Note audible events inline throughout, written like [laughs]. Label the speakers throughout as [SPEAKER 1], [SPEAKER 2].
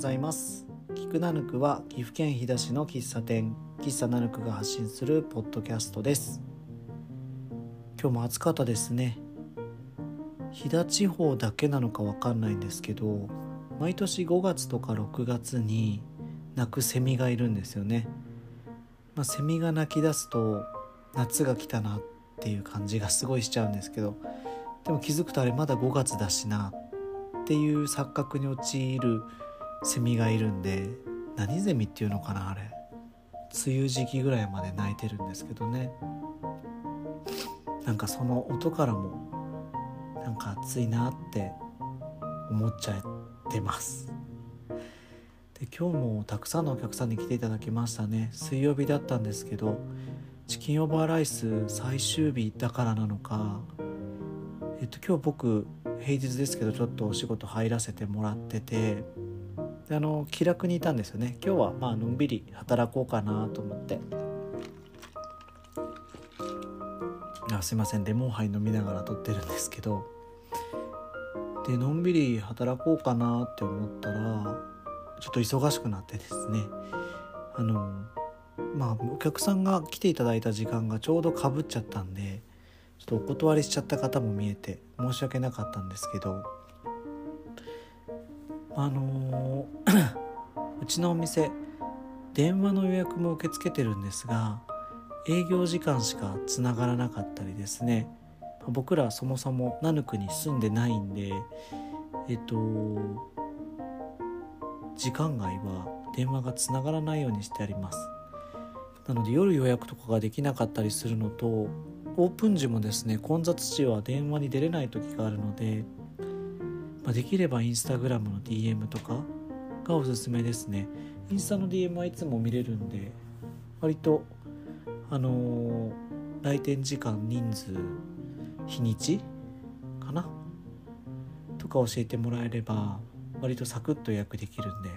[SPEAKER 1] ざいます。菊ナヌクは岐阜県飛騨市の喫茶店。喫茶ナヌクが発信するポッドキャストです。今日も暑かったですね。飛騨地方だけなのかわかんないんですけど毎年5月とか6月に鳴くセミがいるんですよね、まあ、セミが鳴き出すと夏が来たなっていう感じがすごいしちゃうんですけどでも気づくとあれまだ5月だしなっていう錯覚に陥るセミがいるんで何ゼミっていうのかなあれ。梅雨時期ぐらいまで鳴いてるんですけどね。なんかその音からもなんか暑いなって思っちゃってます。で今日もたくさんのお客さんに来ていただきましたね。水曜日だったんですけどチキンオーバーライス最終日だからなのかえっと今日僕平日ですけどちょっとお仕事入らせてもらっててであの気楽にいたんですよね。今日はまあのんびり働こうかなと思って。あすいません。レモンハイ飲みながら撮ってるんですけど。でのんびり働こうかなって思ったらちょっと忙しくなってですね。あのまあお客さんが来ていただいた時間がちょうどかぶっちゃったんでちょっとお断りしちゃった方も見えて申し訳なかったんですけど。あのー [coughs] うちのお店電話の予約も受け付けてるんですが営業時間しかつながらなかったりですね。僕らそもそもナヌクに住んでないんでえっと時間外は電話がつながらないようにしてあります。なので夜予約とかができなかったりするのとオープン時もですね混雑時は電話に出れない時があるので、まあ、できればインスタグラムの DM とかがおすすめですね。インスタの DM はいつも見れるんで割とあのー、来店時間人数日にちかな？とか教えてもらえれば割とサクッと予約できるんで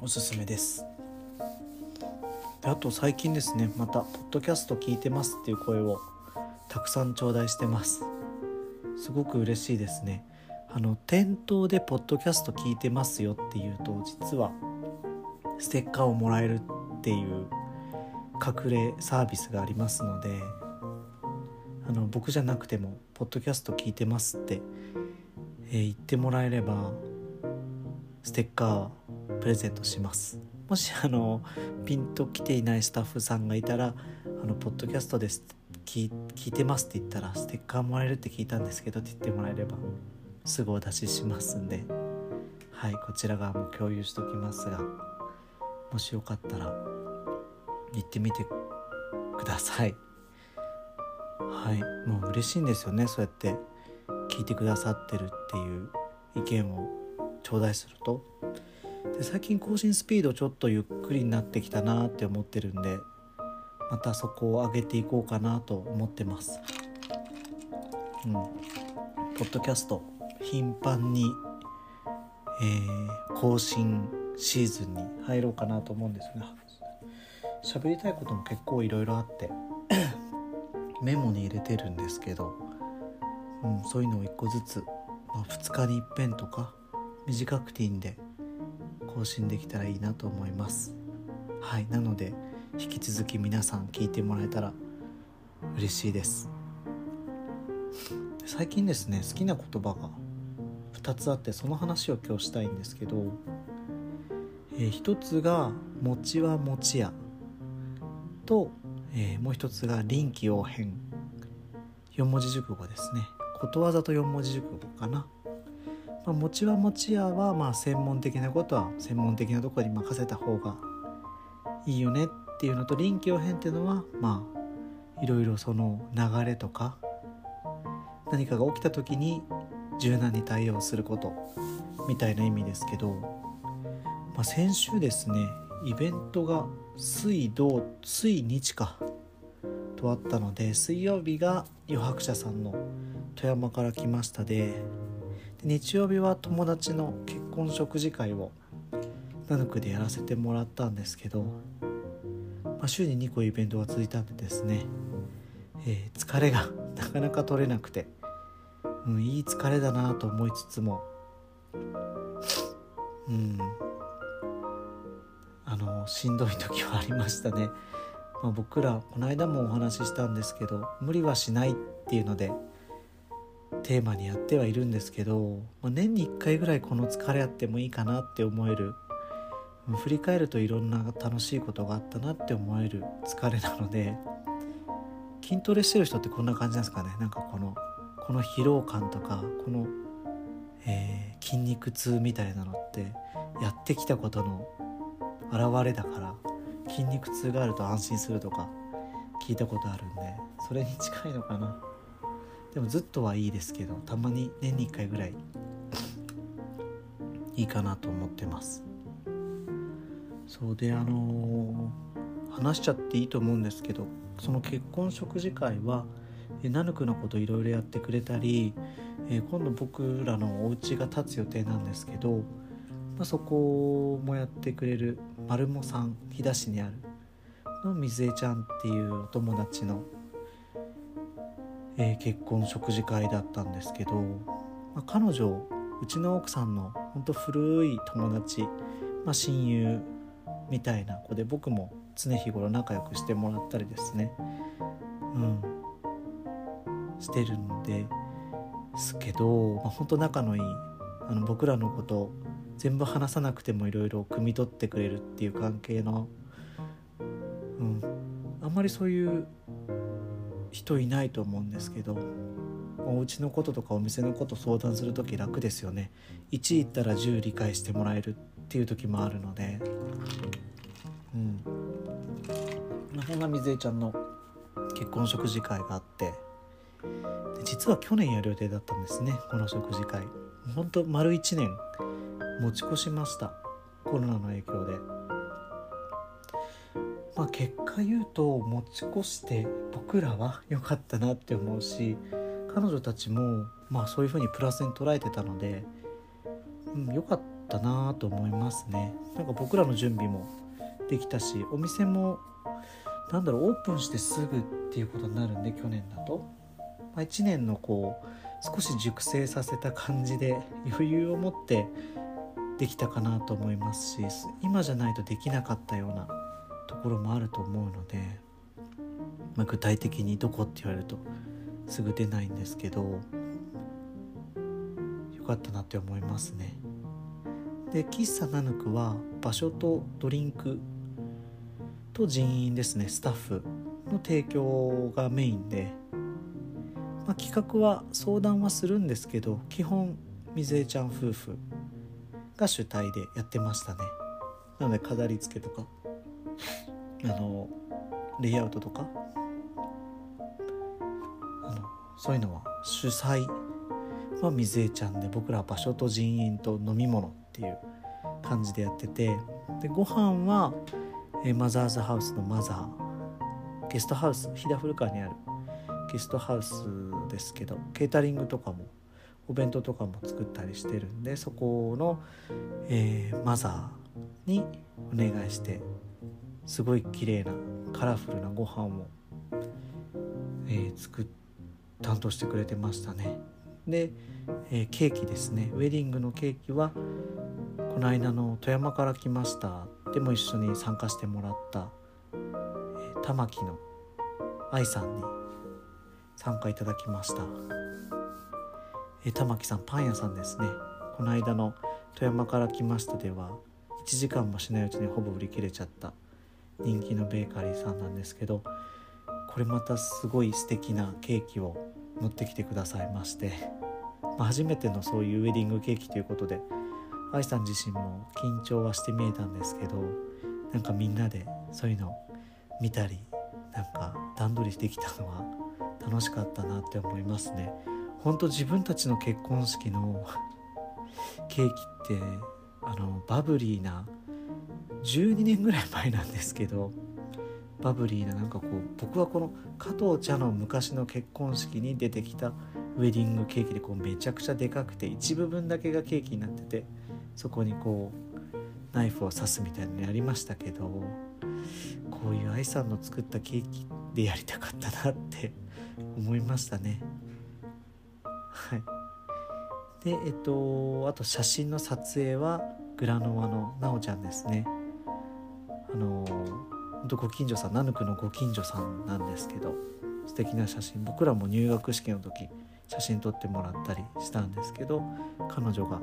[SPEAKER 1] おすすめです。であと最近ですねまた「ポッドキャスト聞いてます」っていう声をたくさん頂戴してます。すごく嬉しいですね。あの店頭で「ポッドキャスト聞いてますよ」っていうと実はステッカーをもらえるっていう隠れサービスがありますのであの僕じゃなくても「ポッドキャスト聞いてます」って、えー、言ってもらえればステッカープレゼントします。もしあのピンと来ていないスタッフさんがいたら「あのポッドキャストです聞いてます」って言ったら「ステッカーもらえるって聞いたんですけど」って言ってもらえればすぐお出ししますんで。はいこちら側も共有しときますがもしよかったら行ってみてください。はいもう嬉しいんですよねそうやって聞いてくださってるっていう意見を頂戴すると。で最近更新スピードちょっとゆっくりになってきたなって思ってるんでまたそこを上げていこうかなと思ってます。うん。ポッドキャスト頻繁に、えー、更新シーズンに入ろうかなと思うんですが喋りたいことも結構いろいろあって [coughs] メモに入れてるんですけど、うん、そういうのを1個ずつ、まあ、2日にいっぺんとか短くていいんで更新できたらいいなと思います。はいなので引き続き皆さん聞いてもらえたら嬉しいです。最近ですね好きな言葉が2つあってその話を今日したいんですけど、えー、1つが「餅は餅屋」と、えー、もう1つが「臨機応変」4文字熟語ですね。ことわざと4文字熟語かな。まあ、餅は餅屋はまあ専門的なことは専門的なところに任せた方がいいよね。っっていうのと臨機応変っていうのはまあいろいろその流れとか何かが起きた時に柔軟に対応することみたいな意味ですけど、まあ、先週ですねイベントが水道水日かとあったので水曜日が余白者さんの富山から来ましたで日曜日は友達の結婚食事会をナヌクでやらせてもらったんですけど、まあ、週に2個イベントが続いたんでですね、えー、疲れが [laughs] なかなか取れなくて、うん、いい疲れだなと思いつつも。うん。あのしんどい時はありましたね、まあ、僕らこの間もお話ししたんですけど無理はしないっていうのでテーマにやってはいるんですけど、まあ、年に1回ぐらいこの疲れあってもいいかなって思える振り返るといろんな楽しいことがあったなって思える疲れなので筋トレしてる人ってこんな感じなんですかね。なんかこのこの疲労感とかこの、えー、筋肉痛みたいなのってやってきたことの表れだから筋肉痛があると安心するとか聞いたことあるんでそれに近いのかな。でもずっとはいいですけどたまに年に1回ぐらいいいかなと思ってます。そうであの、話しちゃっていいと思うんですけどその結婚食事会はナヌクのこといろいろやってくれたり、えー、今度僕らのお家が建つ予定なんですけど、まあ、そこもやってくれる丸茂さん飛騨市にあるの水江ちゃんっていうお友達の、えー、結婚食事会だったんですけど、まあ、彼女うちの奥さんのほんと古い友達、まあ、親友みたいな子で僕も常日頃仲良くしてもらったりですね。うん。してるんですけど、まあ、本当仲のいいあの僕らのこと全部話さなくてもいろいろ汲み取ってくれるっていう関係の、うん、あんまりそういう人いないと思うんですけどお家のこととかお店のこと相談する時楽ですよね。1言ったら10理解してもらえる。っっていう時もあるので。うん。そんな水江ちゃんの結婚食事会があって。実は去年やる予定だったんですねこの食事会。ほんと丸1年持ち越しましたコロナの影響で。まあ結果言うと持ち越して僕らは良かったなって思うし彼女たちもまあそういう風にプラスに捉えてたので良うん、良かった。なと思いますねなんか僕らの準備もできたしお店もなんだろうオープンしてすぐっていうことになるんで去年だと、まあ、1年のこう少し熟成させた感じで余裕を持ってできたかなと思いますし今じゃないとできなかったようなところもあると思うので、まあ、具体的にどこって言われるとすぐ出ないんですけどよかったなって思いますね。で喫茶ナヌクは場所とドリンクと人員ですね。スタッフの提供がメインで、まあ、企画は相談はするんですけど基本水江ちゃん夫婦が主体でやってましたね。なので飾り付けとかあのレイアウトとかあのそういうのは主催は水江ちゃんで僕らは場所と人員と飲み物っていう感じでやっててでご飯は、えマザーズハウスのマザーゲストハウス飛騨古川にあるゲストハウスですけどケータリングとかもお弁当とかも作ったりしてるんでそこの、えー、マザーにお願いしてすごい綺麗なカラフルなご飯を、えー、作担当してくれてましたね。で、えー、ケーキですね。ウェディングのケーキはこの間の富山から来ました。でも一緒に参加してもらった、えー、玉木の愛さんに参加いただきました。え玉木さんパン屋さんですね。この間の富山から来ましたでは1時間もしないうちにほぼ売り切れちゃった人気のベーカリーさんなんですけどこれまたすごい素敵なケーキを持ってきてくださいまして、まあ、初めてのそういうウェディングケーキということで愛さん自身も緊張はして見えたんですけどなんかみんなでそういうの見たりなんか段取りできたのは楽しかったなって思いますね。本当自分たちの結婚式の [laughs] ケーキってあのバブリーな12年ぐらい前なんですけどバブリーななんかこう僕はこの加藤茶の昔の結婚式に出てきたウェディングケーキでこうめちゃくちゃでかくて一部分だけがケーキになっててそこにこうナイフを刺すみたいなのやりましたけどこういう愛さんの作ったケーキでやりたかったなって [laughs] 思いましたね。はい。でえっとあと写真の撮影はグラノワのなおちゃんですね。あの本当ご近所さんナヌクのご近所さんなんですけど素敵な写真。僕らも入学式の時写真撮ってもらったりしたんですけど彼女が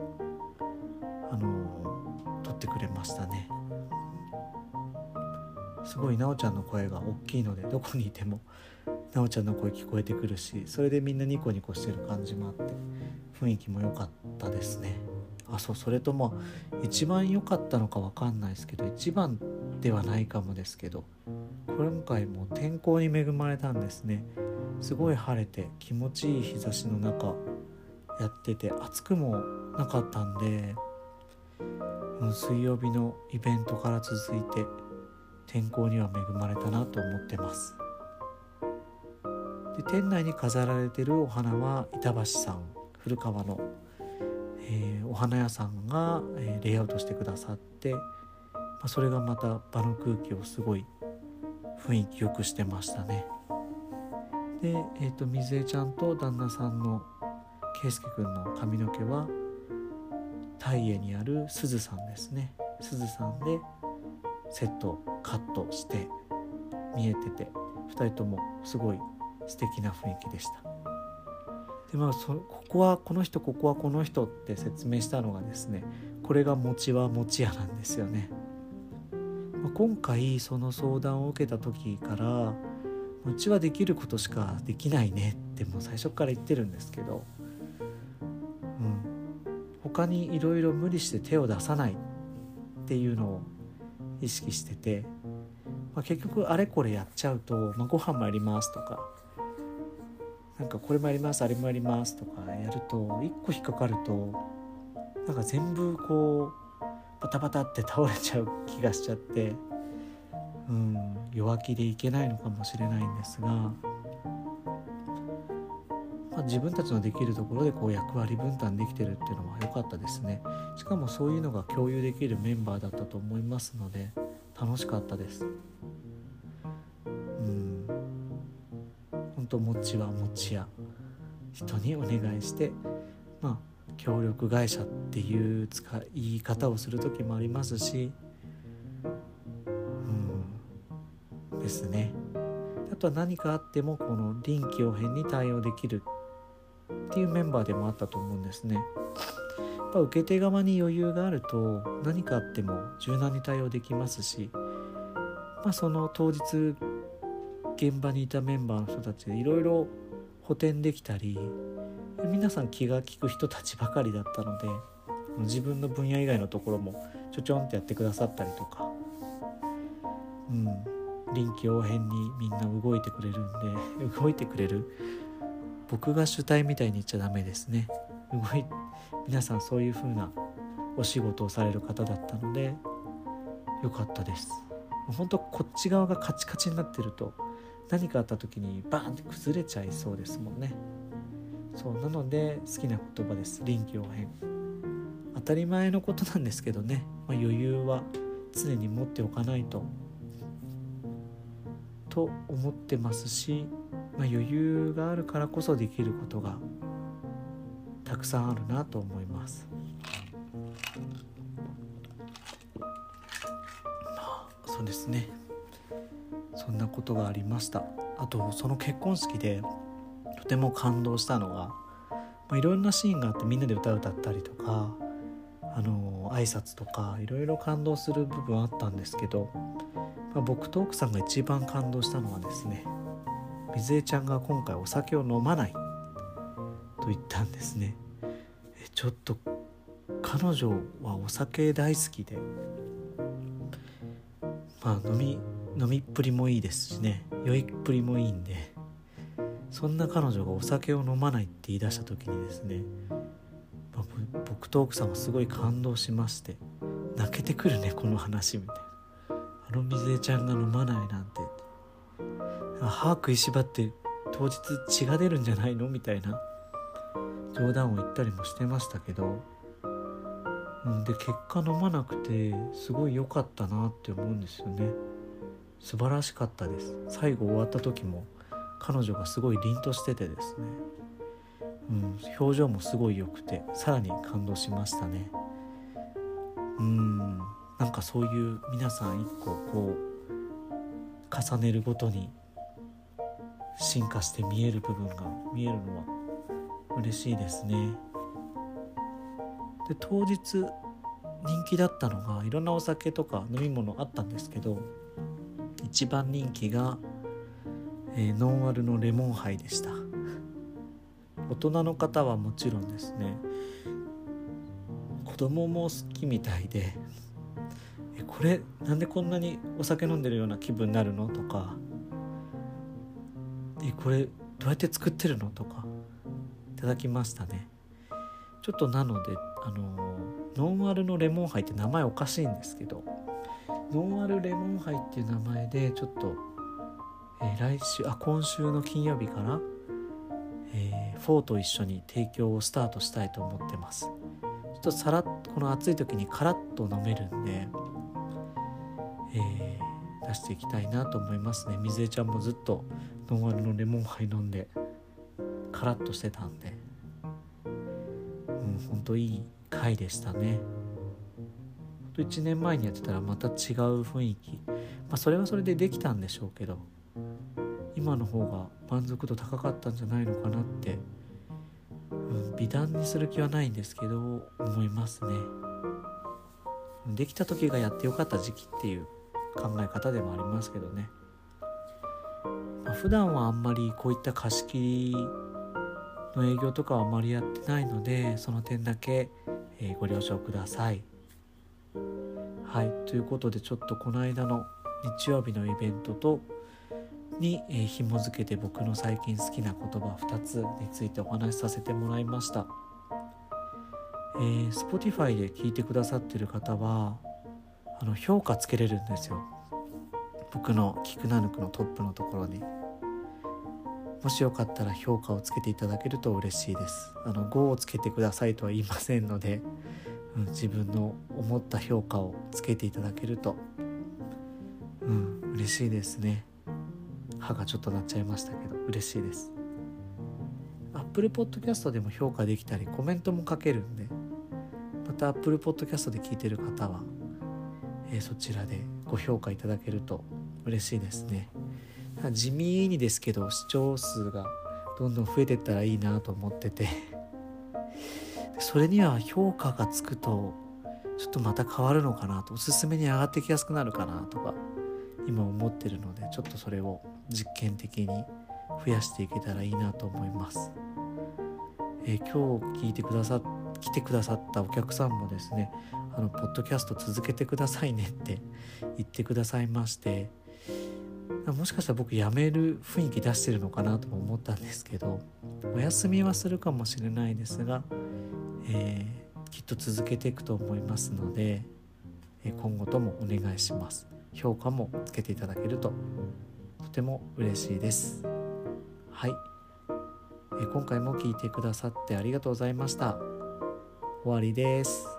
[SPEAKER 1] あの撮ってくれましたね。すごいなおちゃんの声が大きいのでどこにいても [laughs] なおちゃんの声聞こえてくるしそれでみんなニコニコしてる感じもあって雰囲気も良かったですね。あそうそれとも一番良かったのか分かんないですけど一番ではないかもですけど今回も天候に恵まれたんですね。すごい晴れて気持ちいい日差しの中やってて暑くもなかったんで水曜日のイベントから続いて天候には恵まれたなと思ってます。で店内に飾られてるお花は板橋さん古川の、えー、お花屋さんが、えー、レイアウトしてくださって、まあ、それがまた場の空気をすごい雰囲気よくしてましたね。で、えーと、水江ちゃんと旦那さんの圭佑くんの髪の毛はタイエにあるすずさんですね。すずさんでセットカットして見えてて2人ともすごい素敵な雰囲気でした。でまあそここはこの人ここはこの人って説明したのがですねこれが餅は餅屋なんですよね、まあ、今回その相談を受けた時からうちはできることしかできないねってもう最初から言ってるんですけど、他にいろいろ無理して手を出さないっていうのを意識してて、まあ、結局あれこれやっちゃうと、まあ、ご飯もやりますとかなんかこれもやりますあれもやりますとかやると一個引っかかるとなんか全部こうバタバタって倒れちゃう気がしちゃってうん弱気でいけないのかもしれないんですが、自分たちのできるところでこう役割分担できてるっていうのは良かったですね。しかもそういうのが共有できるメンバーだったと思いますので楽しかったです。うん。本当餅は餅屋人にお願いしてまあ協力会社っていう使い方をする時もありますし。うん。ですね。あとは何かあってもこの臨機応変に対応できるっていうメンバーでもあったと思うんですね。やっぱ受け手側に余裕があると何かあっても柔軟に対応できますし、まあ、その当日現場にいたメンバーの人たちでいろいろ補填できたり皆さん気が利く人たちばかりだったので自分の分野以外のところもちょちょんってやってくださったりとか、うん、臨機応変にみんな動いてくれるんで動いてくれる僕が主体みたいに言っちゃダメですね。動い皆さんそういう風なお仕事をされる方だったので良かったです。本当こっち側がカチカチになってると何かあった時にバーンって崩れちゃいそうですもんね。そうなので好きな言葉です。臨機応変。当たり前のことなんですけどね、まあ、余裕は常に持っておかないと。と思ってますし、まあ、余裕があるからこそできることがたくさんあるなと思います。まあ、そうですねそんなことがありましたあとその結婚式でとても感動したのが、まあ、いろんなシーンがあってみんなで歌歌ったりとかあの挨拶とかいろいろ感動する部分あったんですけどまあ、僕と奥さんが一番感動したのはですね水江ちゃんが今回お酒を飲まないと言ったんですね。ちょっと彼女はお酒大好きで。まあ飲み飲みっぷりもいいですしね。酔いっぷりもいいんで。そんな彼女がお酒を飲まないって言い出した時にですね、まあ、僕と奥さんはすごい感動しまして。泣けてくるねこの話みたいな。あの水江ちゃんが飲まないなんて。歯食いしばって当日血が出るんじゃないの？みたいな冗談を言ったりもしてましたけど、うん、で結果飲まなくてすごい良かったなって思うんですよね。素晴らしかったです。最後終わった時も彼女がすごい凛としててですね、うん、表情もすごい良くてさらに感動しましたね。うんなんかそういう皆さん一個こう重ねるごとに進化して見える部分が見えるのは嬉しいですね。で当日人気だったのがいろんなお酒とか飲み物あったんですけど一番人気が、えー、ノンアルのレモンハイでした大人の方はもちろんですね子供も好きみたいでえこれなんでこんなにお酒飲んでるような気分になるのとかこれどうやって作ってるの？とかいただきましたね。ちょっとなのであのノンアルのレモンハイって名前おかしいんですけどノンアルレモンハイっていう名前でちょっと、えー、来週あ今週の金曜日から、えー、フォーと一緒に提供をスタートしたいと思ってます。ちょっとさらっとこの暑い時にカラッと飲めるんで、えー、出していきたいなと思いますね。水江ちゃんもずっとノンアルのレモンハイ飲んでカラッとしてたんで。うんほんといい回でしたね。1年前にやってたらまた違う雰囲気。まあそれはそれでできたんでしょうけど今の方が満足度高かったんじゃないのかなって、うん、美談にする気はないんですけど思いますね。できた時がやってよかった時期っていう考え方でもありますけどね。まあ、普段はあんまりこういった貸し切りの営業とかはあまりやってないのでその点だけ、え、ご了承ください。はいということでちょっとこの間の日曜日のイベントとに、えー、紐付けて僕の最近好きな言葉2つについてお話しさせてもらいました。えー、Spotify で聞いてくださってる方はあの評価つけれるんですよ僕のキクナヌクのトップのところにもしよかったら評価をつけていただけると嬉しいです。あの5をつけてくださいとは言いませんので、うん、自分の思った評価をつけていただけるとうん嬉しいですね。歯がちょっと鳴っちゃいましたけど嬉しいです。Apple Podcast でも評価できたりコメントも書けるんでまた Apple Podcast で聞いてる方は、えー、そちらでご評価いただけると嬉しいですね。地味にですけど視聴数がどんどん増えてったらいいなと思ってて。それには評価がつくとちょっとまた変わるのかなと。おすすめに上がってきやすくなるかなとか今思ってるのでちょっとそれを実験的に増やしていけたらいいなと思います、え、今日聞いてくださ来てくださったお客さんもですねあのポッドキャスト続けてくださいねって言ってくださいましてもしかしたら僕辞める雰囲気出してるのかなとも思ったんですけどお休みはするかもしれないですが、えー、きっと続けていくと思いますので今後ともお願いします。評価もつけていただけるととても嬉しいです。はい。今回も聞いてくださってありがとうございました。終わりです。